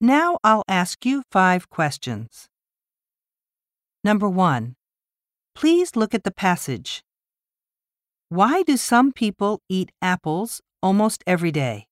Now I'll ask you five questions. Number one, please look at the passage. Why do some people eat apples almost every day?